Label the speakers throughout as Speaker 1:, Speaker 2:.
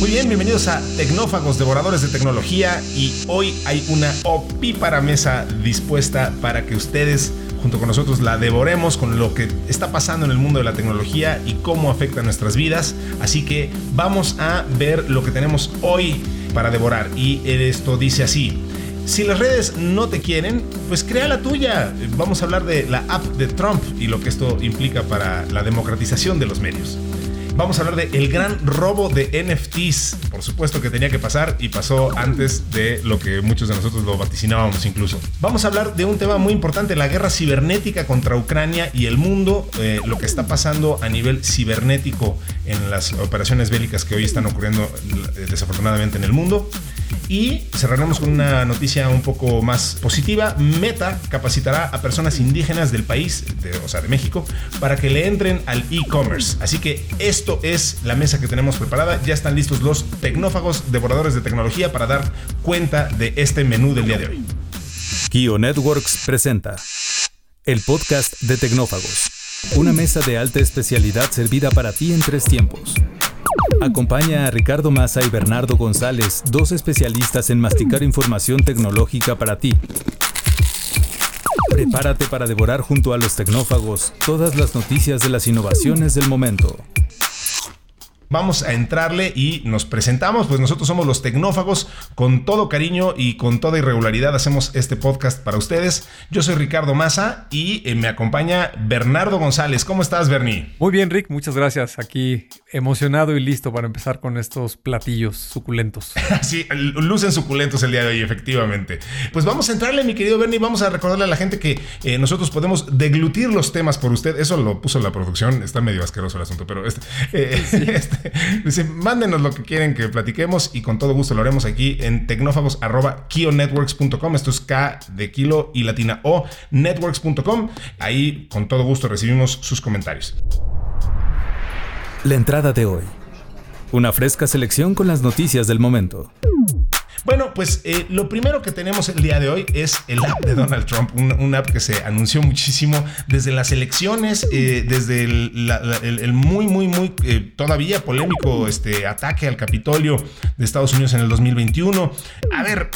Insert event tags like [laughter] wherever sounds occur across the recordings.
Speaker 1: Muy bien, bienvenidos a Tecnófagos, devoradores de tecnología. Y hoy hay una opípara mesa dispuesta para que ustedes, junto con nosotros, la devoremos con lo que está pasando en el mundo de la tecnología y cómo afecta nuestras vidas. Así que vamos a ver lo que tenemos hoy para devorar. Y esto dice así. Si las redes no te quieren, pues crea la tuya. Vamos a hablar de la app de Trump y lo que esto implica para la democratización de los medios. Vamos a hablar de el gran robo de NFTs. Por supuesto que tenía que pasar y pasó antes de lo que muchos de nosotros lo vaticinábamos incluso. Vamos a hablar de un tema muy importante, la guerra cibernética contra Ucrania y el mundo, eh, lo que está pasando a nivel cibernético en las operaciones bélicas que hoy están ocurriendo eh, desafortunadamente en el mundo. Y cerraremos con una noticia un poco más positiva. Meta capacitará a personas indígenas del país, o sea, de México, para que le entren al e-commerce. Así que esto es la mesa que tenemos preparada. Ya están listos los tecnófagos, devoradores de tecnología, para dar cuenta de este menú del día de hoy.
Speaker 2: Kio Networks presenta el podcast de Tecnófagos. Una mesa de alta especialidad servida para ti en tres tiempos. Acompaña a Ricardo Massa y Bernardo González, dos especialistas en masticar información tecnológica para ti. Prepárate para devorar junto a los tecnófagos todas las noticias de las innovaciones del momento
Speaker 1: vamos a entrarle y nos presentamos, pues nosotros somos los tecnófagos, con todo cariño y con toda irregularidad hacemos este podcast para ustedes. Yo soy Ricardo Massa y eh, me acompaña Bernardo González. ¿Cómo estás, Bernie?
Speaker 3: Muy bien, Rick, muchas gracias. Aquí emocionado y listo para empezar con estos platillos suculentos. [laughs]
Speaker 1: sí, lucen suculentos el día de hoy, efectivamente. Pues vamos a entrarle, mi querido Bernie, vamos a recordarle a la gente que eh, nosotros podemos deglutir los temas por usted. Eso lo puso la producción, está medio asqueroso el asunto, pero este, eh, [laughs] este [laughs] Dice, mándenos lo que quieren que platiquemos y con todo gusto lo haremos aquí en tecnófagos.kionetworks.com. Esto es K de kilo y latina O, networks.com. Ahí con todo gusto recibimos sus comentarios.
Speaker 2: La entrada de hoy. Una fresca selección con las noticias del momento.
Speaker 1: Bueno, pues eh, lo primero que tenemos el día de hoy es el app de Donald Trump, un, app que se anunció muchísimo desde las elecciones, eh, desde el, muy, muy, muy eh, todavía polémico este, ataque al Capitolio de Estados Unidos en el 2021. A ver,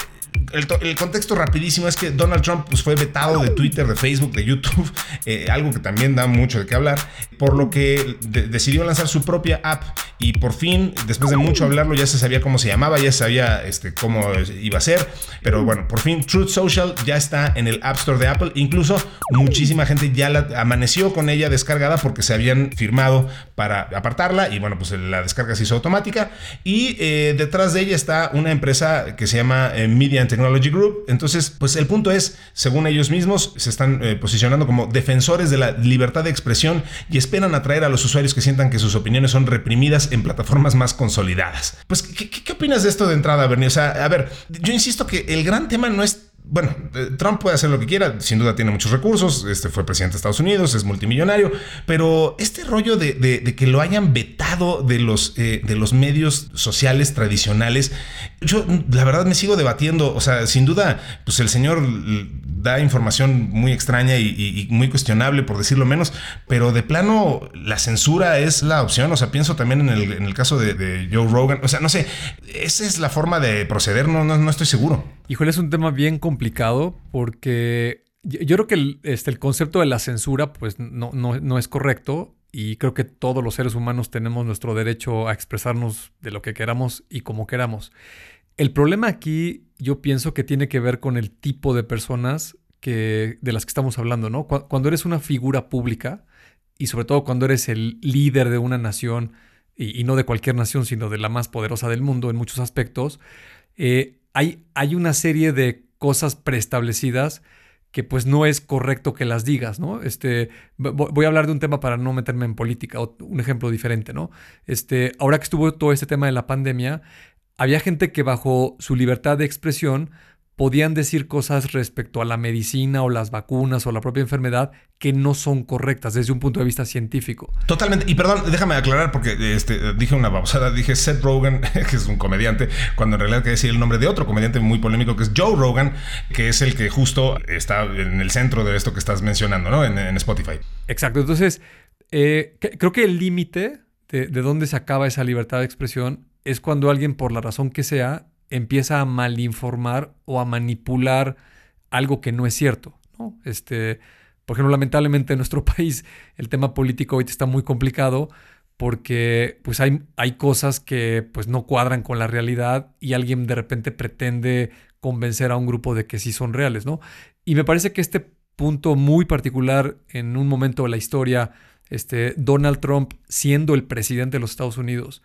Speaker 1: el, contexto rapidísimo es que Donald Trump pues, fue vetado de Twitter, de Facebook, de YouTube, [laughs] eh, algo que también da mucho de qué hablar, por lo que decidió lanzar su propia app y por fin, después de mucho hablarlo, ya se sabía cómo se llamaba, ya se sabía este, cómo iba a ser, pero bueno, por fin Truth Social ya está en el App Store de Apple, incluso muchísima gente ya la amaneció con ella descargada porque se habían firmado para apartarla y bueno, pues la descarga se hizo automática. Y eh, detrás de ella está una empresa que se llama eh, Media Technology Group. Entonces, pues el punto es, según ellos mismos, se están eh, posicionando como defensores de la libertad de expresión y esperan atraer a los usuarios que sientan que sus opiniones son reprimidas en plataformas más consolidadas. Pues, ¿qué, qué opinas de esto de entrada, Bernie? O sea, a ver, yo insisto que el gran tema no es bueno, eh, Trump puede hacer lo que quiera, sin duda tiene muchos recursos, este fue presidente de Estados Unidos, es multimillonario, pero este rollo de, que lo hayan vetado de los, eh, de los medios sociales tradicionales, yo la verdad me sigo debatiendo, o sea, sin duda, pues el señor da información muy extraña y, muy cuestionable, por decirlo menos, pero de plano la censura es la opción, o sea, pienso también en el, caso de, Joe Rogan, o sea, no sé, esa es la forma de proceder, no, no, no estoy seguro.
Speaker 3: Híjole, es un tema bien complicado porque yo, creo que el, este, el concepto de la censura pues no, no, es correcto y creo que todos los seres humanos tenemos nuestro derecho a expresarnos de lo que queramos y como queramos. El problema aquí yo pienso que tiene que ver con el tipo de personas que, de las que estamos hablando, ¿no? Cuando eres una figura pública y sobre todo cuando eres el líder de una nación y, no de cualquier nación, sino de la más poderosa del mundo en muchos aspectos, eh, hay, una serie de cosas preestablecidas que pues no es correcto que las digas, ¿no? Este, voy a hablar de un tema para no meterme en política, un ejemplo diferente, ¿no? Este, ahora que estuvo todo este tema de la pandemia, había gente que bajo su libertad de expresión podían decir cosas respecto a la medicina o las vacunas o la propia enfermedad que no son correctas desde un punto de vista científico.
Speaker 1: Totalmente. Y perdón, déjame aclarar porque este, dije una babosada. Dije Seth Rogen, [laughs] que es un comediante, cuando en realidad quería decir el nombre de otro comediante muy polémico que es Joe Rogan, que es el que justo está en el centro de esto que estás mencionando, ¿no? En, Spotify.
Speaker 3: Exacto. Entonces, eh, creo que el límite de, de dónde se acaba esa libertad de expresión es cuando alguien, por la razón que sea, empieza a malinformar o a manipular algo que no es cierto. ¿no? Este, por ejemplo, lamentablemente en nuestro [laughs] país el tema político hoy está muy complicado porque pues hay, hay cosas que pues no cuadran con la realidad y alguien de repente pretende convencer a un grupo de que sí son reales, ¿no? Y me parece que este punto muy particular en un momento de la historia, este, Donald Trump siendo el presidente de los Estados Unidos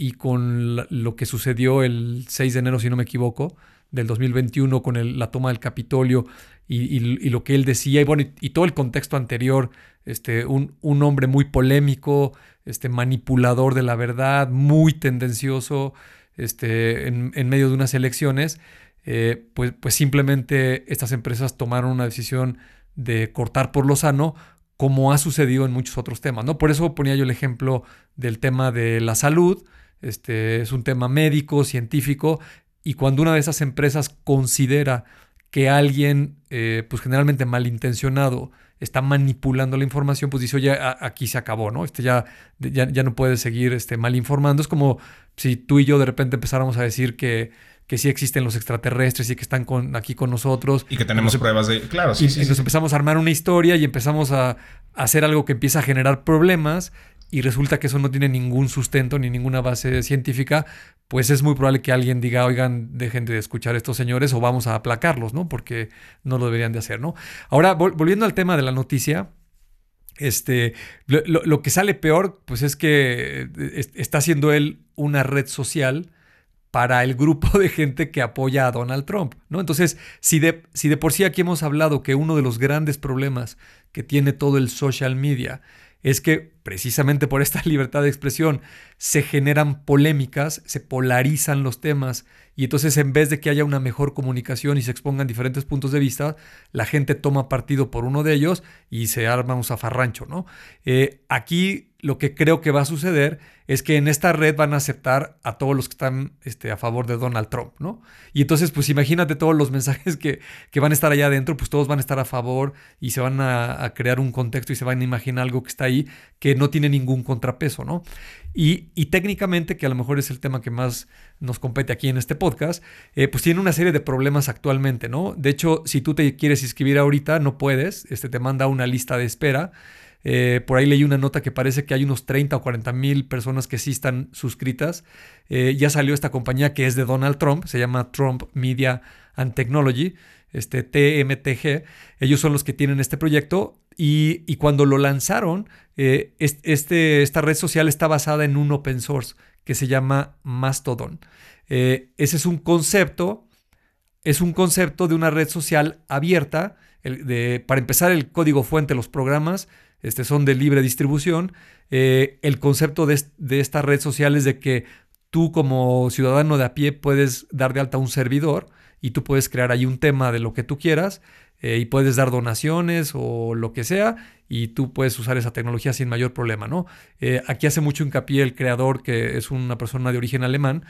Speaker 3: y con lo que sucedió el 6 de enero, si no me equivoco, del 2021 con la toma del Capitolio y, lo que él decía, y bueno, y, todo el contexto anterior, este, un, un, hombre muy polémico, este, manipulador de la verdad, muy tendencioso este, en, medio de unas elecciones, eh, pues, pues simplemente estas empresas tomaron una decisión de cortar por lo sano, como ha sucedido en muchos otros temas, ¿no? Por eso ponía yo el ejemplo del tema de la salud, este, es un tema médico, científico, y cuando una de esas empresas considera que alguien, eh, pues generalmente malintencionado, está manipulando la información, pues dice, oye, aquí se acabó, ¿no? Este ya, ya, no puede seguir este, mal informando. Es como si tú y yo de repente empezáramos a decir que, que sí existen los extraterrestres y que están con, aquí con nosotros.
Speaker 1: Y que tenemos pruebas de... Claro, sí, sí.
Speaker 3: Y nos empezamos a armar una historia y empezamos a, a hacer algo que empieza a generar problemas y resulta que eso no tiene ningún sustento ni ninguna base científica, pues es muy probable que alguien diga, oigan, dejen de escuchar a estos señores o vamos a aplacarlos, ¿no? Porque no lo deberían de hacer, ¿no? Ahora, volviendo al tema de la noticia, este, lo, que sale peor, pues es que eh, está haciendo él una red social para el grupo de gente que apoya a Donald Trump, ¿no? Entonces, de, si de por sí aquí hemos hablado que uno de los grandes problemas que tiene todo el social media es que precisamente por esta [laughs] libertad de expresión se generan polémicas, se polarizan los temas y entonces en vez de que haya una mejor comunicación y se expongan diferentes puntos de vista, la gente toma partido por uno de ellos y se arma un zafarrancho, ¿no? Eh, aquí lo que creo que va a suceder es que en esta red van a aceptar a todos los que están este, a favor de Donald Trump, ¿no? Y entonces, pues imagínate todos los [laughs] mensajes que, que van a estar allá adentro, pues todos van a estar a favor y se van a, a, crear un contexto y se van a imaginar algo que está ahí que no tiene ningún contrapeso, ¿no? Y, y técnicamente, que a lo mejor es el tema que más nos compete aquí en este podcast, eh, pues tiene una serie de problemas actualmente, ¿no? De hecho, si tú te quieres inscribir ahorita, no puedes, este te manda una lista de espera eh, por ahí leí una nota que parece que hay unos 30 o 40 mil personas que sí están suscritas. Eh, ya salió esta compañía que es de Donald Trump, se llama Trump Media and Technology, este TMTG. Ellos son los que tienen este proyecto y, cuando lo lanzaron, eh, este, esta red social está basada en un open source que se llama Mastodon. ese es un concepto, es un concepto de una red social abierta. para empezar, el código fuente, los programas este, son de libre distribución. Eh, el concepto de, esta red social es de que tú como ciudadano de a pie puedes dar de alta un servidor y tú puedes crear ahí un tema de lo que tú quieras eh, y puedes dar donaciones o lo que sea y tú puedes usar esa tecnología sin mayor problema, ¿no? Eh, aquí hace mucho hincapié el creador, que es una persona de origen alemán,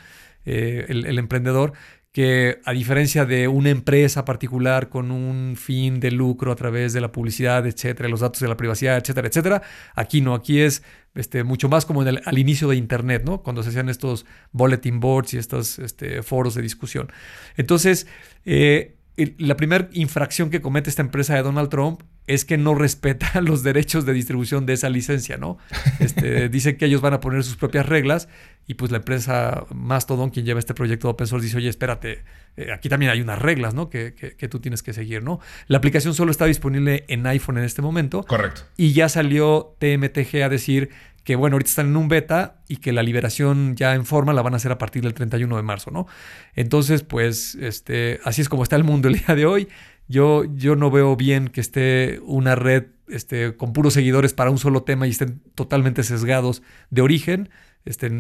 Speaker 3: el, emprendedor, que a diferencia de una empresa particular con un fin de lucro a través de la publicidad, etcétera, los datos de la privacidad, etcétera, etcétera, aquí no, aquí es este, mucho más como en al inicio de Internet, ¿no? Cuando se hacían estos bulletin boards y estos este, foros de discusión. Entonces, eh, la primera infracción que comete esta empresa de Donald Trump es que no respeta [laughs] los derechos de distribución de esa licencia, ¿no? Este, [laughs] dicen que ellos van a poner sus propias reglas y pues la empresa Mastodon, quien lleva este proyecto de open source, dice, oye, espérate, eh, aquí también hay unas reglas, ¿no? Que, que, tú tienes que seguir, ¿no? La aplicación solo está disponible en iPhone en este momento.
Speaker 1: Correcto.
Speaker 3: Y ya salió TMTG a decir que bueno, ahorita están en un beta y que la liberación ya en forma la van a hacer a partir del 31 de marzo, ¿no? Entonces, pues, este, así es como está el mundo el día de hoy. Yo, yo no veo bien que esté una red este, con puros seguidores para un solo tema y estén totalmente sesgados de origen. Este,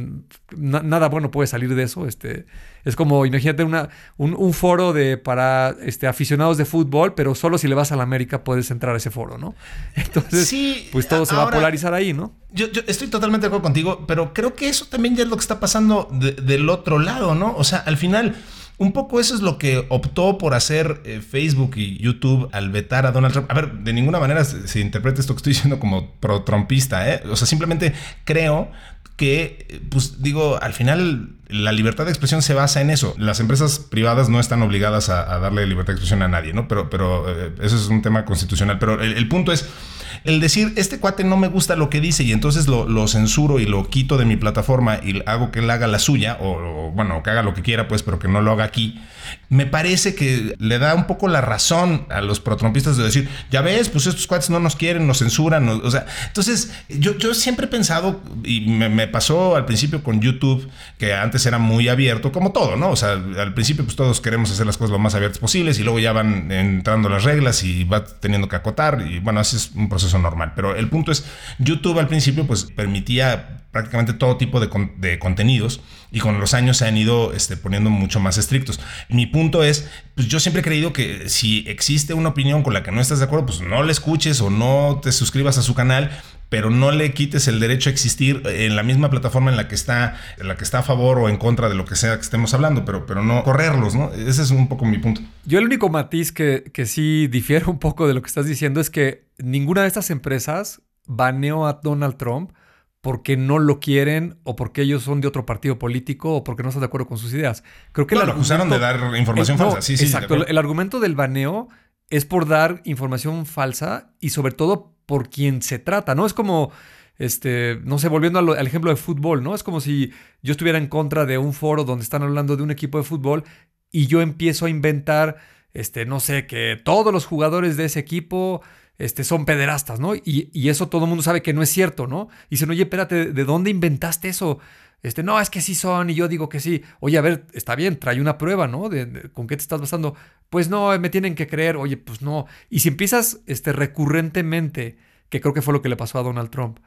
Speaker 3: nada bueno puede salir de eso. Este, es como, imagínate una, un, foro de, para este, aficionados de fútbol, pero solo si le vas a la América puedes entrar a ese foro, ¿no? [laughs] Entonces, sí, pues todo se va a polarizar ahí, ¿no?
Speaker 1: Yo, estoy totalmente de acuerdo contigo, pero creo que eso también ya es lo que está pasando del otro lado, ¿no? O sea, al final... Un poco eso es lo que optó por hacer eh, Facebook y YouTube al vetar a Donald Trump. A ver, de ninguna manera se, se interpreta esto que estoy diciendo como pro-trumpista, ¿eh? O sea, simplemente creo que, pues digo, al final la libertad de expresión se basa en eso. Las empresas privadas no están obligadas a, darle libertad de expresión a nadie, ¿no? Pero, pero eh, eso es un tema constitucional. Pero el punto es el decir, este cuate no me gusta lo que dice y entonces lo, censuro y lo quito de mi plataforma y hago que él haga la suya, o, bueno, que haga lo que quiera, pues, pero que no lo haga aquí, me parece que le da un poco la razón a los protrompistas de decir, ya ves, pues estos cuates no nos quieren, nos censuran, o sea, entonces yo, yo siempre he pensado, y me, me, pasó al principio con YouTube, que antes era muy abierto, como todo, ¿no? O sea, al principio pues todos queremos hacer las cosas lo más abiertas posibles y luego ya van entrando las reglas y va teniendo que acotar y bueno, así es un proceso normal. Pero el punto es, YouTube al principio pues permitía prácticamente todo tipo de, contenidos y con los años se han ido este, poniendo mucho más estrictos. Mi punto es, pues yo siempre he creído que si existe una opinión con la que no estás de acuerdo, pues no la escuches o no te suscribas a su canal, pero no le quites el derecho a existir en la misma plataforma en la que está, en la que está a favor o en contra de lo que sea que estemos hablando, pero, pero no correrlos, ¿no? Ese es un poco mi punto.
Speaker 3: Yo el único matiz que, que sí difiere un poco de lo que estás diciendo es que ninguna de estas empresas baneó a Donald Trump porque no lo quieren o porque ellos son de otro partido político o porque no están de acuerdo con sus ideas.
Speaker 1: Creo que lo acusaron de dar información falsa. sí, sí,
Speaker 3: exacto. El, argumento del baneo es por dar información falsa y sobre todo por quien se trata, ¿no? Es como, este, no sé, volviendo al, ejemplo de fútbol, ¿no? Es como si yo estuviera en contra de un foro donde están hablando de un equipo de fútbol y yo empiezo a inventar, este, no sé, que todos los jugadores de ese equipo este, son pederastas, ¿no? Y, eso todo el mundo sabe que no es cierto, ¿no? Y dicen, oye, espérate, ¿de dónde inventaste eso? Este, no, es que sí son, y yo digo que sí. Oye, a ver, está bien, trae una prueba, ¿no? De, ¿Con qué te estás basando? Pues no, me tienen que creer, oye, pues no. Y si empiezas este, recurrentemente, que creo que fue lo que le pasó a Donald Trump,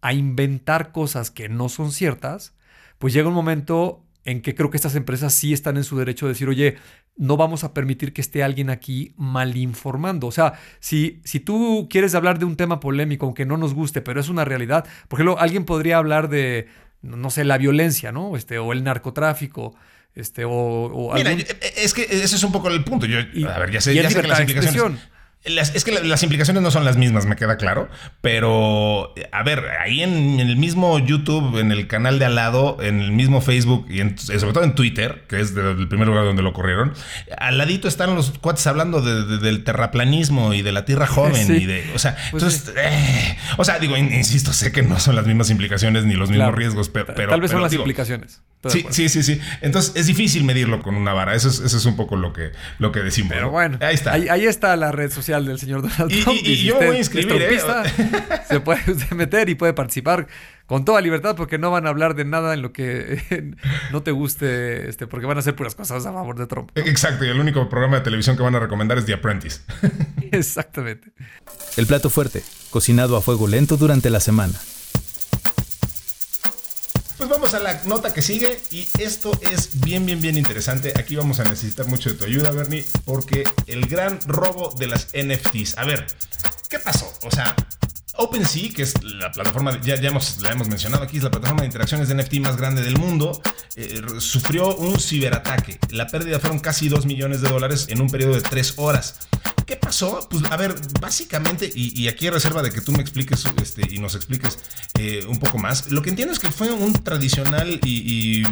Speaker 3: a inventar cosas que no son ciertas, pues llega un momento en que creo que estas empresas sí están en su derecho de decir, oye, no vamos a permitir que esté alguien aquí mal informando. O sea, si, si tú quieres hablar de un tema polémico, aunque no nos guste, pero es una realidad, por ejemplo, alguien podría hablar de, no sé, la violencia, ¿no? Este, o el narcotráfico. Este, o,
Speaker 1: Mira, es que ese es un poco el punto. Yo, a ver, ya sé, ya sé que las implicaciones es que las implicaciones no son las mismas, me queda claro. Pero, a ver, ahí en, el mismo YouTube, en el canal de al lado, en el mismo Facebook y sobre todo en Twitter, que es el primer lugar donde lo corrieron, al ladito están los cuates hablando del terraplanismo y de la tierra [laughs] joven y de. O sea, pues entonces. Eh, o sea, digo, insisto, sé que no son las mismas implicaciones ni los mismos riesgos, pero.
Speaker 3: Tal vez son las implicaciones.
Speaker 1: Sí, sí, sí, sí. Entonces es difícil medirlo con una vara. Eso es, eso es un poco lo que, lo que decimos.
Speaker 3: Pero bueno, ahí está. Ahí, está la red social del señor Donald Trump.
Speaker 1: Y, yo voy a inscribir. ¿eh? [laughs]
Speaker 3: se puede meter y puede participar con toda libertad porque no van a hablar de nada en lo que no te guste, este, porque van a hacer puras cosas a favor de Trump.
Speaker 1: Exacto. Y el único programa de televisión que van a recomendar es The Apprentice. [laughs] [laughs]
Speaker 3: Exactamente.
Speaker 2: El plato fuerte, cocinado a fuego lento durante la semana.
Speaker 1: Pues vamos a la nota que sigue y esto es bien, bien, bien interesante. Aquí vamos a necesitar mucho de tu ayuda, Bernie, porque el gran robo de las NFTs. A ver, ¿qué pasó? O sea, OpenSea, que es la plataforma, ya, ya hemos, la hemos mencionado aquí, es la plataforma de interacciones de NFT más grande del mundo, eh, sufrió un ciberataque. La pérdida fueron casi 2 millones de dólares en un periodo de 3 horas. ¿Qué pasó? Pues a ver, básicamente, y, aquí reserva de que tú me expliques este, y nos expliques eh, un poco más, lo que entiendo es que fue un tradicional y,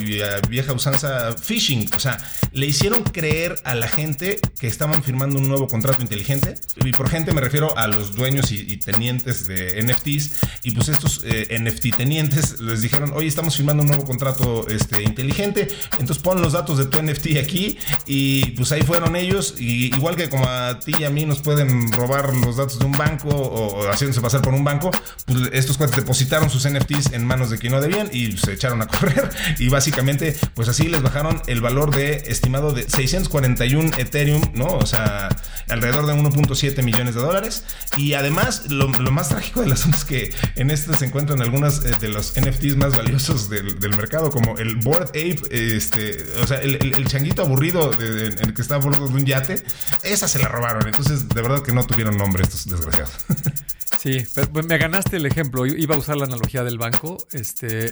Speaker 1: vieja usanza phishing. O sea, le hicieron creer a la gente que estaban firmando un nuevo contrato inteligente. Y por gente me refiero a los dueños y, tenientes de NFTs. Y pues estos eh, NFT tenientes les dijeron, oye, estamos firmando un nuevo contrato este, inteligente. Entonces pon los datos de tu NFT aquí. Y pues ahí fueron ellos. Y igual que como a ti y a mí nos pueden robar los datos de un banco o, haciéndose pasar por un banco, pues estos cuates depositaron sus NFTs en manos de quien no debían y se echaron a correr [laughs] y básicamente pues así les bajaron el valor de estimado de 641 Ethereum, ¿no? O sea, alrededor de 1.7 millones de dólares y además lo, más trágico del asunto es que en este se encuentran algunas eh, de los NFTs más valiosos del, mercado como el Board Ape, este, o sea, el, changuito aburrido en el que está a bordo de un yate, esa se la robaron. Entonces, de verdad que no tuvieron nombre estos desgraciados. [laughs]
Speaker 3: Sí, pero me ganaste el ejemplo. Iba a usar la analogía del banco. Este,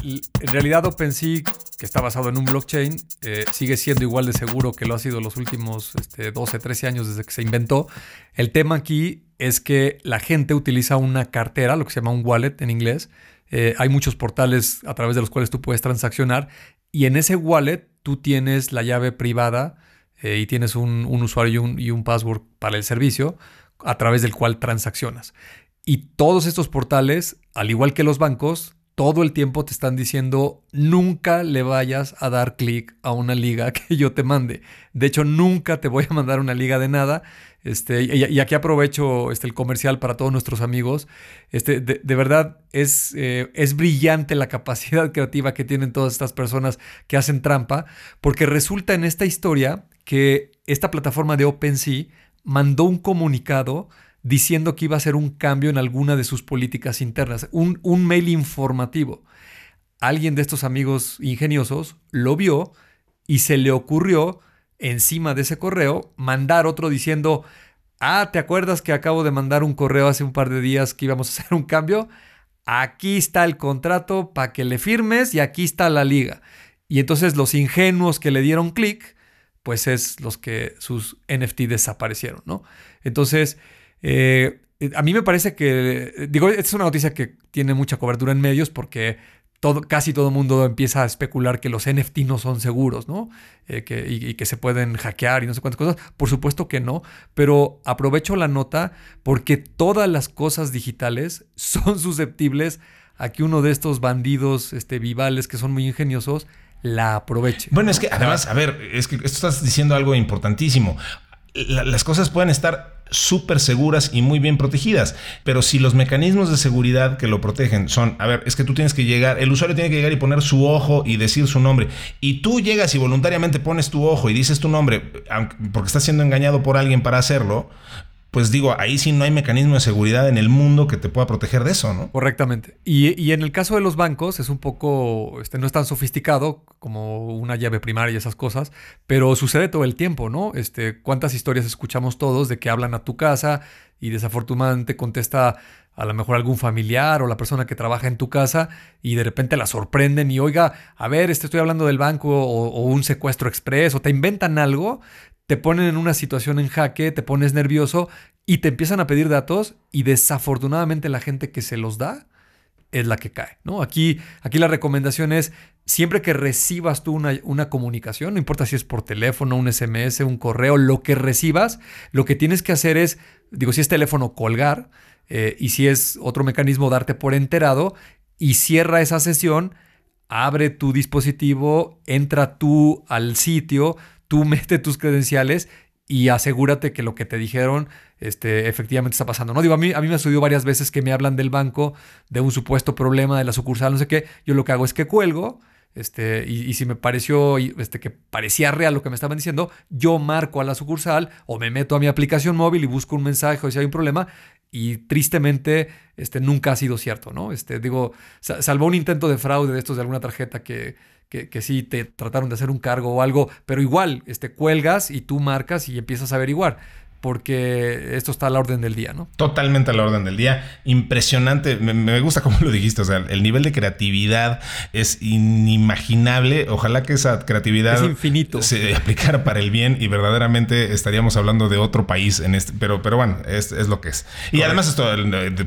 Speaker 3: en realidad, OpenSea, que está basado en un blockchain, eh, sigue siendo igual de seguro que lo ha sido los últimos este, 12, 13 años desde que se inventó. El tema aquí es que la gente utiliza una cartera, lo que se llama un wallet en inglés, Eh, hay muchos portales a través de los cuales tú puedes transaccionar y en ese wallet tú tienes la llave privada eh, y tienes un, usuario y un, y un password para el servicio a través del cual transaccionas. Y todos estos portales, al igual que los bancos, todo el tiempo te están diciendo nunca le vayas a dar clic a una liga [laughs] que yo te mande. De hecho, nunca te voy a mandar una liga de nada. Este, y, aquí aprovecho este, el comercial para todos nuestros amigos. Este, de, verdad es, eh, es brillante la capacidad [laughs] creativa que tienen todas estas personas que hacen trampa, porque resulta en esta historia que esta plataforma de OpenSea mandó un comunicado diciendo que iba a hacer un cambio en alguna de sus políticas internas, un, un mail informativo. Alguien de estos amigos ingeniosos lo vio y se le ocurrió encima de ese correo mandar otro diciendo, ah, ¿te acuerdas que acabo de mandar un correo hace un par de días que íbamos a hacer un cambio? Aquí está el contrato para que le firmes y aquí está la liga. Y entonces los ingenuos que le dieron clic, pues es los que sus NFT desaparecieron, ¿no? Entonces, eh, a mí me parece que, digo, es una noticia que tiene mucha cobertura en medios porque todo, casi todo el mundo empieza a especular que los NFT no son seguros, ¿no? Eh, que, y, que se pueden hackear y no sé cuántas cosas. Por supuesto que no, pero aprovecho la nota porque todas las cosas digitales [laughs] son susceptibles a que uno de estos bandidos este, vivales que son muy ingeniosos la aproveche.
Speaker 1: Bueno, es que además, a ver, es que esto estás diciendo algo importantísimo. las cosas pueden estar súper seguras y muy bien protegidas. Pero si los mecanismos de seguridad que lo protegen son, a ver, es que tú tienes que llegar, el usuario tiene que llegar y poner su ojo y decir su nombre, y tú llegas y voluntariamente pones tu ojo y dices tu nombre, porque estás siendo engañado por alguien para hacerlo, pues digo, ahí sí no hay mecanismo de seguridad en el mundo que te pueda proteger de eso, ¿no?
Speaker 3: Correctamente. Y, en el caso de los bancos es un poco, este, no es tan sofisticado como una llave primaria y esas cosas, pero sucede todo el tiempo, ¿no? Este, ¿Cuántas historias escuchamos todos de que hablan a tu casa y desafortunadamente contesta a lo mejor algún familiar o la persona que trabaja en tu casa y de repente la sorprenden y oiga, a ver, este estoy hablando del banco o, o un secuestro express o te inventan algo te ponen en una situación en jaque, te pones nervioso y te empiezan a pedir datos y desafortunadamente la gente que se los da es la que cae, ¿no? Aquí, aquí la recomendación es, siempre que recibas tú una, una, comunicación, no importa si es por teléfono, un SMS, un correo, lo que recibas, lo que tienes que hacer es, digo, si es teléfono, colgar, eh, y si es otro mecanismo, darte por enterado, y cierra esa sesión, abre tu dispositivo, entra tú al sitio, tú mete tus credenciales y asegúrate que lo que te dijeron este, efectivamente está pasando. ¿no? Digo, a mí, a mí me ha sucedido varias veces que me hablan del banco, de un supuesto problema de la sucursal, no sé qué. Yo lo que hago es que cuelgo. Este, y, si me pareció este, que parecía real lo que me estaban diciendo, yo marco a la sucursal o me meto a mi aplicación móvil y busco un mensaje o si hay un problema. Y tristemente, este, nunca ha sido cierto, ¿no? Este, digo, salvo un intento de fraude de estos de alguna tarjeta que, que, que, sí te trataron de hacer un cargo o algo, pero igual, este, cuelgas y tú marcas y empiezas a averiguar porque esto está a la orden del día, ¿no?
Speaker 1: Totalmente a la orden del día. Impresionante. Me, gusta cómo lo dijiste. O sea, el nivel de creatividad es inimaginable. Ojalá que esa creatividad
Speaker 3: infinito.
Speaker 1: se aplicara para el bien y verdaderamente estaríamos hablando de otro país en este. Pero, pero bueno, es, lo que es. Y además, esto,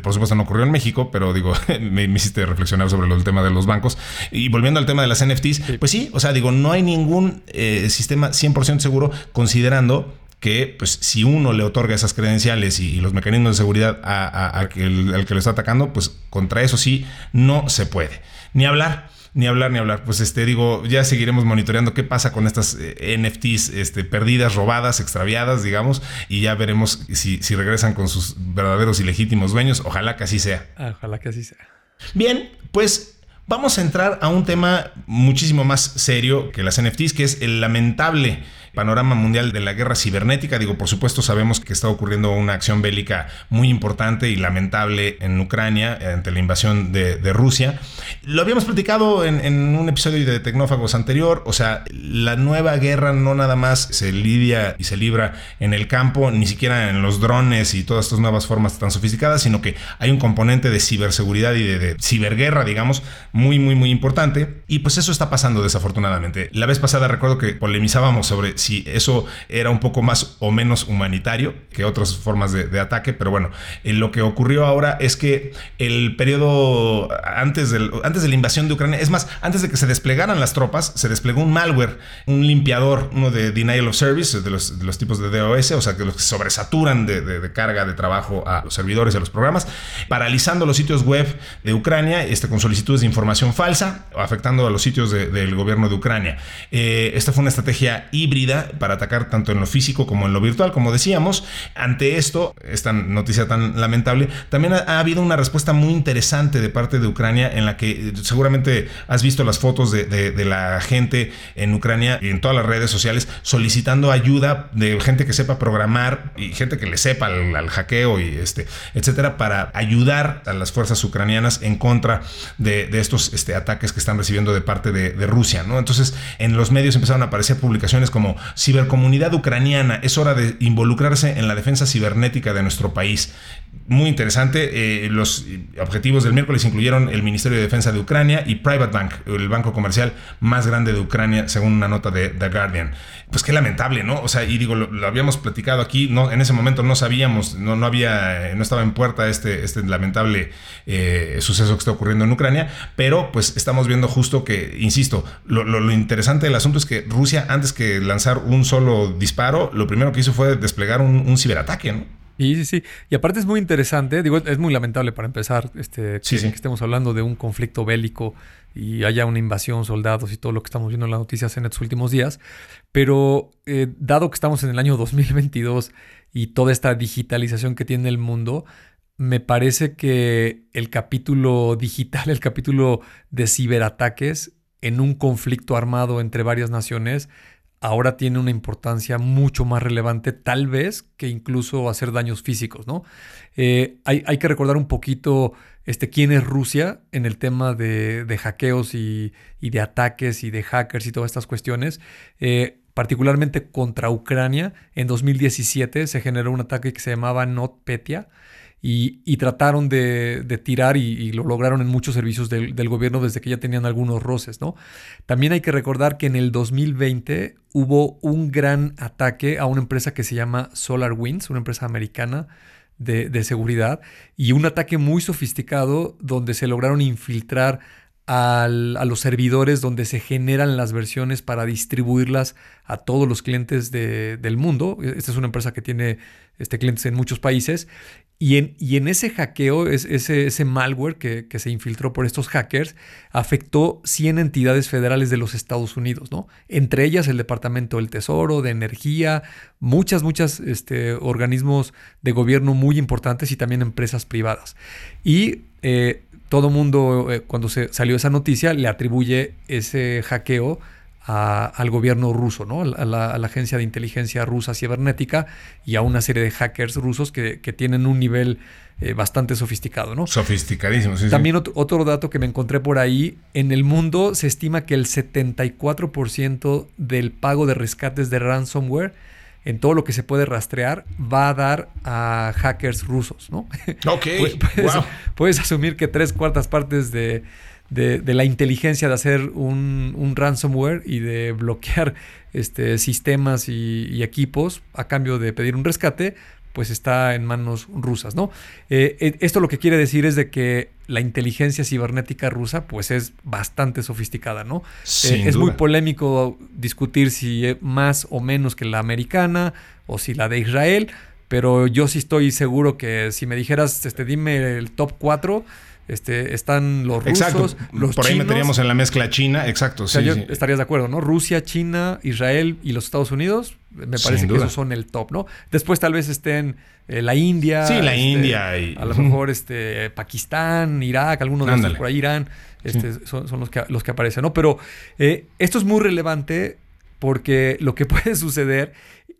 Speaker 1: por supuesto, no ocurrió en México, pero digo, [laughs] me, hiciste reflexionar sobre el tema de los bancos. Y volviendo al tema de las NFTs, pues sí, o sea, digo, no hay ningún eh, sistema 100% seguro considerando que pues si uno le otorga esas credenciales y, los mecanismos de seguridad al que lo está atacando, pues contra eso sí no se puede. Ni hablar. Ni hablar, ni hablar. Pues este, digo, ya seguiremos monitoreando qué pasa con estas eh, NFTs este, perdidas, robadas, extraviadas, digamos, y ya veremos si, si regresan con sus verdaderos y legítimos dueños. Ojalá que así sea.
Speaker 3: Ojalá que así sea.
Speaker 1: Bien, pues vamos a entrar a un tema muchísimo más serio que las NFTs, que es el lamentable panorama mundial de la guerra cibernética. Digo, por supuesto sabemos que está ocurriendo una acción bélica muy importante y lamentable en Ucrania ante la invasión de, Rusia. Lo habíamos platicado en, un episodio de Tecnófagos anterior, o sea, la nueva guerra no nada más se lidia y se libra en el campo, ni siquiera en los drones y todas estas nuevas formas tan sofisticadas, sino que hay un componente de ciberseguridad y de, ciberguerra, digamos, muy, muy, muy importante. Y pues eso está pasando desafortunadamente. La vez pasada recuerdo que polemizábamos sobre si eso era un poco más o menos humanitario que otras formas de, ataque, pero bueno, eh, lo que ocurrió ahora es que el periodo antes, del, antes de la invasión de Ucrania, es más, antes de que se desplegaran las tropas, se desplegó un malware, un limpiador, uno de denial of service, de los, tipos de DOS, o sea, que los sobresaturan de, de, carga de trabajo a los servidores y a los programas, paralizando los sitios web de Ucrania este, con solicitudes de información falsa, afectando a los sitios del gobierno de Ucrania. Eh, esta fue una estrategia híbrida para atacar tanto en lo físico como en lo virtual, como decíamos. Ante esto, esta noticia tan lamentable, también ha, habido una respuesta muy interesante de parte de Ucrania en la que eh, seguramente has visto las fotos de, la gente en Ucrania y en todas las redes sociales solicitando ayuda de gente que sepa programar y gente que le sepa al, hackeo y este, etcétera, para ayudar a las fuerzas ucranianas en contra de, estos este, ataques que están recibiendo de parte de, Rusia. ¿no? Entonces, en los medios empezaron a aparecer publicaciones como Cibercomunidad Ucraniana, es hora de involucrarse en la defensa cibernética de nuestro país. Muy interesante. Eh, los objetivos del miércoles incluyeron el Ministerio de Defensa de Ucrania y Private Bank, el banco comercial más grande de Ucrania, según una nota de The Guardian. Pues qué lamentable, ¿no? O sea, y digo, lo, habíamos platicado aquí, no, en ese momento no sabíamos, no, no había, no estaba en puerta este, este lamentable eh, suceso que está ocurriendo en Ucrania, pero pues estamos viendo justo que, insisto, lo, interesante del asunto es que Rusia, antes que lanzar un solo disparo, lo primero que hizo fue desplegar un, ciberataque, ¿no?
Speaker 3: Sí, sí, sí. Y aparte es muy interesante, digo, es muy lamentable para empezar este, que, que, estemos hablando de un conflicto bélico y haya una invasión, soldados y todo lo que estamos viendo en las noticias en estos últimos días. Pero eh, dado que estamos en el año 2022 y toda esta digitalización que tiene el mundo, me parece que el capítulo digital, [laughs] el capítulo de ciberataques en un conflicto armado entre varias naciones, ahora tiene una importancia mucho más relevante, tal vez, que incluso hacer daños físicos, ¿no? Eh, hay, hay, que recordar un poquito este, quién es Rusia en el tema de, hackeos y, de ataques y de hackers y todas estas cuestiones. Eh, particularmente contra Ucrania, en 2017 se generó un ataque que se llamaba NotPetya y, trataron de, tirar y, lo lograron en muchos servicios del, gobierno desde que ya tenían algunos roces. ¿no? También hay que recordar que en el 2020 hubo un gran ataque a una empresa que se llama SolarWinds, una empresa americana de, seguridad y un ataque muy sofisticado donde se lograron infiltrar a los servidores donde se generan las versiones para distribuirlas a todos los clientes del mundo. Esta es una empresa que tiene este, clientes en muchos países y en, y en ese hackeo, ese, ese malware que, se infiltró por estos hackers, afectó 100 entidades federales de los Estados Unidos, ¿no? Entre ellas el Departamento del Tesoro, de Energía, muchas, muchas este, organismos de gobierno muy importantes y también empresas privadas. Y eh, todo mundo, eh, cuando se salió esa noticia, le atribuye ese hackeo al gobierno ruso, ¿no? A la, agencia de inteligencia rusa cibernética y a una serie de hackers rusos que, tienen un nivel eh, bastante sofisticado, ¿no?
Speaker 1: Sofisticadísimo, sí.
Speaker 3: También Otro, dato que me encontré por ahí, en el mundo se estima que el 74% del pago de rescates de ransomware en todo lo que se puede rastrear va a dar a hackers rusos, ¿no?
Speaker 1: Ok, [laughs]
Speaker 3: puedes, puedes asumir que tres cuartas partes de de, la inteligencia de hacer un, ransomware y de bloquear este, sistemas y, equipos a cambio de pedir un rescate, pues está en manos rusas, ¿no? Eh, eh, esto lo que quiere decir es de que la inteligencia cibernética rusa pues es bastante sofisticada, ¿no? Eh, es muy polémico discutir si más o menos que la americana o si la de Israel, pero yo sí estoy seguro que si me dijeras, este, dime el top 4, este, están los rusos, los
Speaker 1: Por ahí meteríamos en la mezcla China, exacto. sí,
Speaker 3: Estarías de acuerdo, ¿no? Rusia, China, Israel y los Estados Unidos, me parece que esos son el top, ¿no? Después tal vez estén eh, la India.
Speaker 1: Sí, la
Speaker 3: este,
Speaker 1: India. Y...
Speaker 3: A lo mejor [laughs] este, Pakistán, Irak, algunos de esos por ahí, Irán, este, son, los, que, los que aparecen, ¿no? Pero eh, esto es muy relevante porque lo que [laughs] puede suceder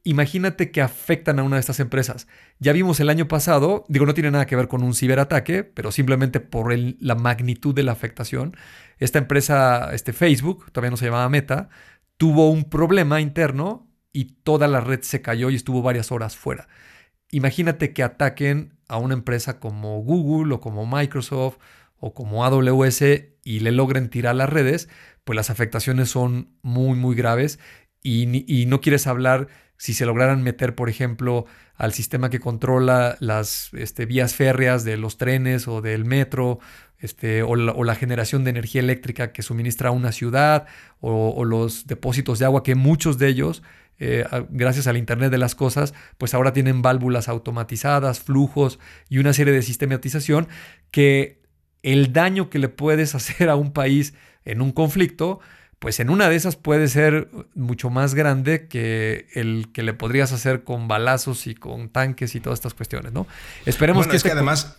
Speaker 3: imagínate que afectan a una de estas empresas. Ya vimos el año pasado, digo, no tiene nada que ver con un ciberataque, pero simplemente por la magnitud de la afectación. Esta empresa, este Facebook, todavía no se llamaba Meta, tuvo un problema interno y toda la red se cayó y estuvo varias horas fuera. Imagínate que ataquen a una empresa como Google o como Microsoft o como AWS y le logren tirar las redes, pues las afectaciones son muy, muy graves y, no quieres hablar si se lograran meter, por ejemplo, al sistema que controla las este, vías férreas de los trenes o del metro, este, o, la, generación de energía eléctrica que suministra una ciudad, o, los depósitos de agua, que muchos de ellos, eh, gracias al Internet de las Cosas, pues ahora tienen válvulas automatizadas, flujos y una serie de sistematización que el daño que le puedes [laughs] hacer a un país en un conflicto, pues en una de esas puede ser mucho más grande que el que le podrías hacer con balazos y con tanques y todas estas cuestiones, ¿no?
Speaker 1: Esperemos que... Es que además...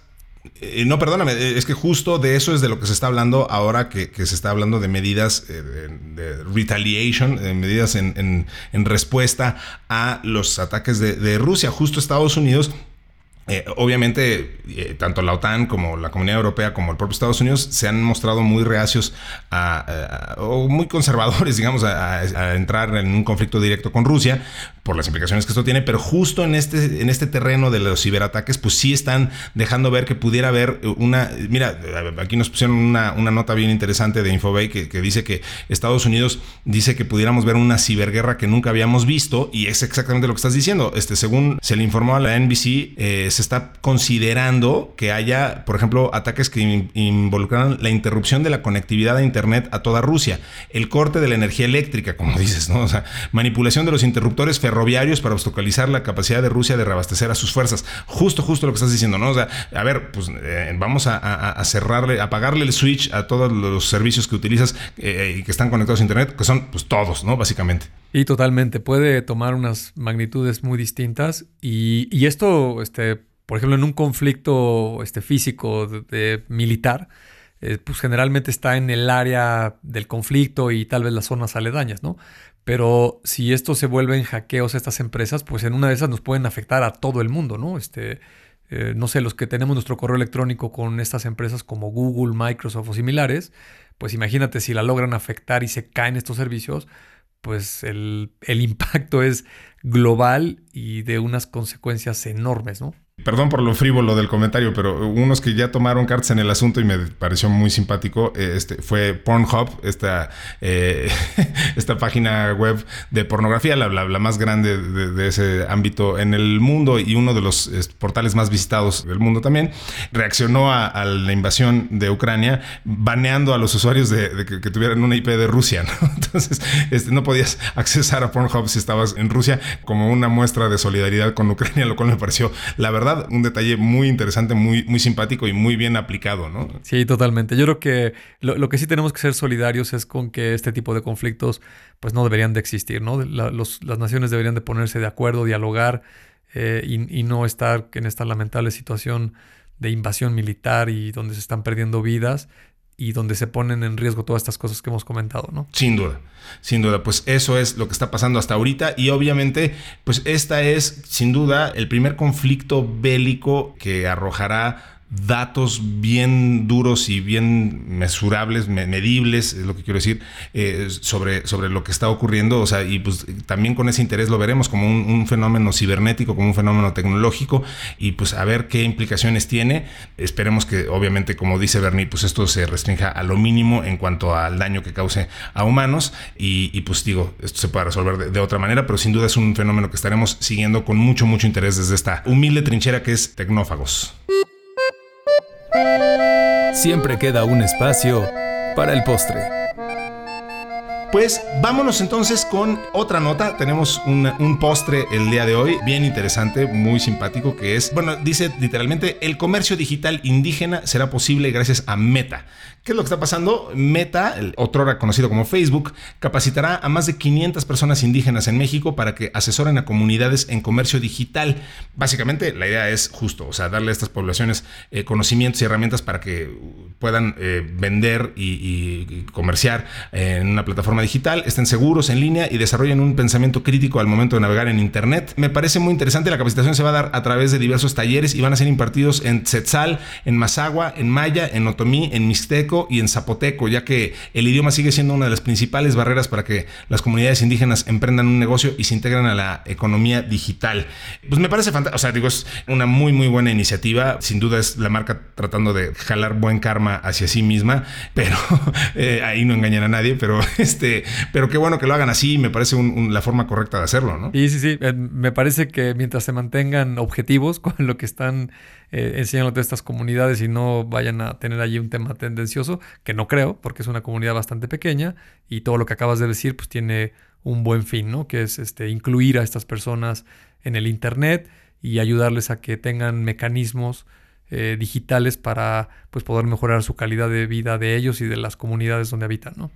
Speaker 1: Eh, no, perdóname, eh, es que justo de eso es de lo que se está hablando ahora que, se está hablando de medidas eh, de, retaliation, de medidas en, respuesta a los ataques de, de Rusia. Justo Estados Unidos eh, obviamente, eh, tanto la OTAN como la Comunidad Europea como el propio Estados Unidos se han mostrado muy reacios o muy conservadores, [laughs] digamos, a, entrar en un conflicto directo con Rusia por las implicaciones que esto tiene, pero justo en este, en este terreno de los ciberataques, pues sí están dejando ver que pudiera haber una... Mira, aquí nos pusieron una, nota bien interesante de Infobay que, que dice que Estados Unidos dice que pudiéramos ver una ciberguerra que nunca habíamos visto y es exactamente lo que estás diciendo. Este, según se le informó a la NBC, eh, se está considerando que haya, por ejemplo, ataques que involucran la interrupción de la conectividad a Internet a toda Rusia, el corte de la energía eléctrica, como [laughs] dices, ¿no? O sea, manipulación de los interruptores ferroviarios para obstaculizar la capacidad de Rusia de reabastecer a sus fuerzas. Justo, justo lo que estás diciendo, ¿no? O sea, a ver, pues eh, vamos a, cerrarle, apagarle el switch a todos los servicios que utilizas eh, y que están conectados a Internet, que son pues todos, ¿no? Básicamente.
Speaker 3: Y totalmente, puede tomar unas magnitudes muy distintas y, esto, este, por ejemplo, en un conflicto este, físico de, militar, eh, pues generalmente está en el área del conflicto y tal vez las zonas aledañas, ¿no? Pero si esto se vuelve en hackeos a estas empresas, pues en una de esas nos pueden afectar a todo el mundo, ¿no? Este, eh, no sé, los que tenemos nuestro correo electrónico con estas empresas como Google, Microsoft o similares, pues imagínate si la logran afectar y se caen estos servicios, pues el, el impacto es global y de unas consecuencias enormes, ¿no?
Speaker 1: Perdón por lo frívolo del comentario, pero unos que ya tomaron cartas en el asunto y me pareció muy simpático, eh, este, fue Pornhub, esta, eh, [laughs] esta página web de pornografía, la, más grande de, ese ámbito en el mundo y uno de los portales más visitados del mundo también, reaccionó a, la invasión de Ucrania baneando a los usuarios de, que, tuvieran una IP de Rusia. [laughs] Entonces, este, no podías [laughs] accesar a Pornhub si estabas en Rusia como una muestra de solidaridad con Ucrania, lo cual me pareció, la verdad, un detalle muy interesante, muy, muy simpático y muy bien aplicado, ¿no?
Speaker 3: Sí, totalmente. Yo creo que lo, que sí tenemos que ser solidarios es con que este tipo de conflictos pues no deberían de existir, ¿no? las naciones deberían de ponerse de acuerdo, dialogar eh, y no estar en esta lamentable situación de invasión militar y donde se están perdiendo vidas y donde se ponen en riesgo todas estas cosas que hemos comentado, ¿no?
Speaker 1: Sin duda, sin duda, pues eso es lo que está pasando hasta ahorita y obviamente, pues esta es sin duda el primer conflicto bélico que arrojará datos bien duros y bien mesurables, medibles, es lo que quiero decir, eh, sobre, sobre lo que está ocurriendo. O sea, y pues también con ese interés lo veremos como un, fenómeno cibernético, como un fenómeno tecnológico, y pues a ver qué implicaciones tiene. Esperemos que, obviamente, como dice Bernie, pues esto se restrinja a lo mínimo en cuanto al daño que cause a humanos. Y, pues digo, esto se puede resolver de otra manera, pero sin duda es un fenómeno que estaremos siguiendo con mucho, mucho interés desde esta humilde trinchera que es Tecnófagos.
Speaker 2: Siempre queda un espacio para el postre.
Speaker 1: Pues vámonos entonces con otra nota. Tenemos un, postre el día de hoy, bien interesante, muy simpático, que es, bueno, dice literalmente, el comercio digital indígena será posible gracias a Meta, ¿Qué es lo que está pasando? Meta, el otrora conocido como Facebook, capacitará a más de 500 personas indígenas en México para que asesoren a comunidades en comercio digital. Básicamente, la idea es justo, o sea, darle a estas poblaciones eh, conocimientos y herramientas para que puedan eh, vender y, comerciar en una plataforma digital, estén seguros en línea y desarrollen un pensamiento crítico al momento de navegar en Internet. Me parece muy interesante, la capacitación se va a dar a través de diversos talleres y van a ser impartidos en Tzetzal, en Mazagua, en Maya, en Otomí, en Mixteco y en Zapoteco, ya que el idioma sigue siendo una de las principales barreras para que las comunidades indígenas emprendan un negocio y se integren a la economía digital. Pues me parece fantástico, o sea, digo, es una muy, muy buena iniciativa. Sin duda es la marca tratando de jalar buen karma hacia sí misma, pero [laughs] eh, ahí no engañan a nadie, pero [laughs] este, pero qué bueno que lo hagan así, me parece la forma correcta de hacerlo, ¿no?
Speaker 3: Sí, sí, sí, eh, me parece que mientras se mantengan objetivos [laughs] con lo que están eh, enseñando de estas comunidades y no vayan a tener allí un tema tendencioso, que no creo, porque es una comunidad bastante pequeña y todo lo que acabas de decir pues tiene un buen fin, ¿no? Que es este, incluir a estas personas en el Internet y ayudarles a que tengan mecanismos eh, digitales para pues, poder mejorar su calidad de vida de ellos y de las comunidades donde habitan, ¿no?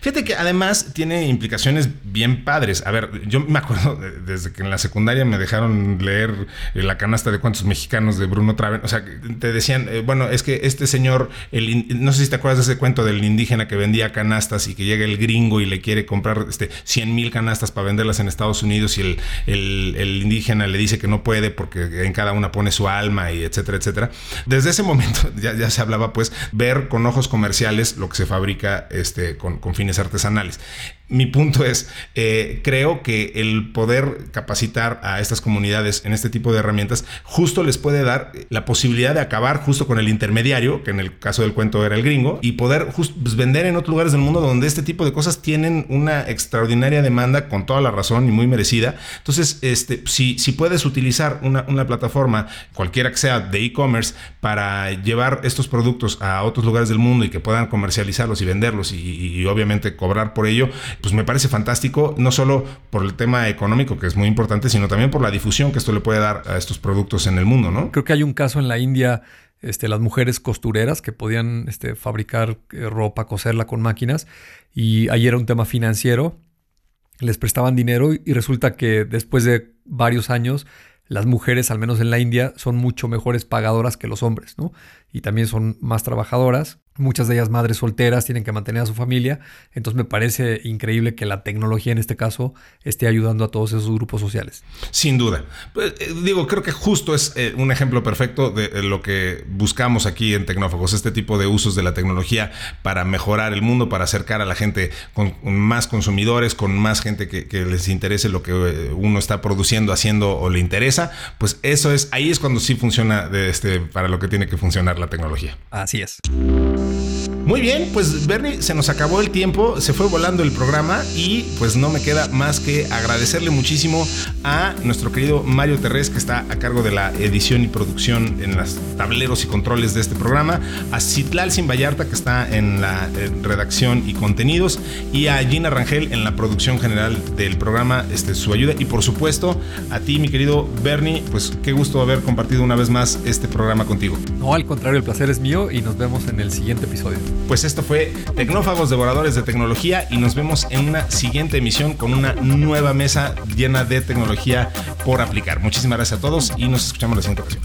Speaker 1: Fíjate que además tiene implicaciones bien padres. A ver, yo me acuerdo desde que en la secundaria me dejaron leer eh, la canasta de cuentos mexicanos de Bruno Traven. O sea, te decían, eh, bueno, es que este señor, el, no sé si te acuerdas de ese cuento del indígena que vendía canastas y que llega el gringo y le quiere comprar este, 100 mil canastas para venderlas en Estados Unidos y el, el, indígena le dice que no puede porque en cada una pone su alma y etcétera, etcétera. Desde ese momento [laughs] ya, ya se hablaba pues ver con ojos comerciales lo que se fabrica este, con, con fines artesanales. Mi punto es, eh, creo que el poder capacitar a estas comunidades en este tipo de herramientas justo les puede dar la posibilidad de acabar justo con el intermediario, que en el caso del cuento era el gringo, y poder pues, vender en otros lugares del mundo donde este tipo de cosas tienen una extraordinaria demanda con toda la razón y muy merecida. Entonces, este, si, si puedes utilizar una, una plataforma, cualquiera que sea de e-commerce, para llevar estos productos a otros lugares del mundo y que puedan comercializarlos y venderlos y obviamente cobrar por ello, pues me parece fantástico, no solo por el tema económico, que es muy importante, sino también por la difusión que esto le puede dar a estos productos en el mundo, ¿no?
Speaker 3: Creo que hay un caso en la India, este, las mujeres costureras que podían este, fabricar eh, ropa, coserla con máquinas, y ahí era un tema financiero, les prestaban dinero y resulta que después de varios años las mujeres, al menos en la India, son mucho mejores pagadoras que los hombres, ¿no? Y también son más trabajadoras Muchas de ellas madres solteras tienen que mantener a su familia, entonces me parece increíble que la tecnología en este caso esté ayudando a todos esos grupos sociales.
Speaker 1: Sin duda. Pues, eh, digo, creo que justo es eh, un ejemplo perfecto de eh, lo que buscamos aquí en Tecnófagos, este tipo de usos de la tecnología para mejorar el mundo, para acercar a la gente con, más consumidores, con más gente que, les interese lo que uno está produciendo, haciendo o le interesa, pues eso es, ahí es cuando sí funciona de este, para lo que tiene que funcionar la tecnología.
Speaker 3: Así es.
Speaker 1: you Muy bien, pues Bernie, se nos acabó el tiempo, se fue volando el programa y pues no me queda más que agradecerle muchísimo a nuestro querido Mario Terrés que está a cargo de la edición y producción en los tableros y controles de este programa, a Citlal Sin Vallarta que está en la redacción y contenidos y a Gina Rangel en la producción general del programa, este, su ayuda y por supuesto a ti mi querido Bernie, pues qué gusto haber compartido una vez más este programa contigo.
Speaker 3: No, al contrario, el placer es mío y nos vemos en el siguiente episodio.
Speaker 1: Pues esto fue Tecnófagos Devoradores de Tecnología y nos vemos en una siguiente emisión con una nueva mesa llena de tecnología por aplicar. Muchísimas gracias a todos y nos escuchamos la siguiente ocasión.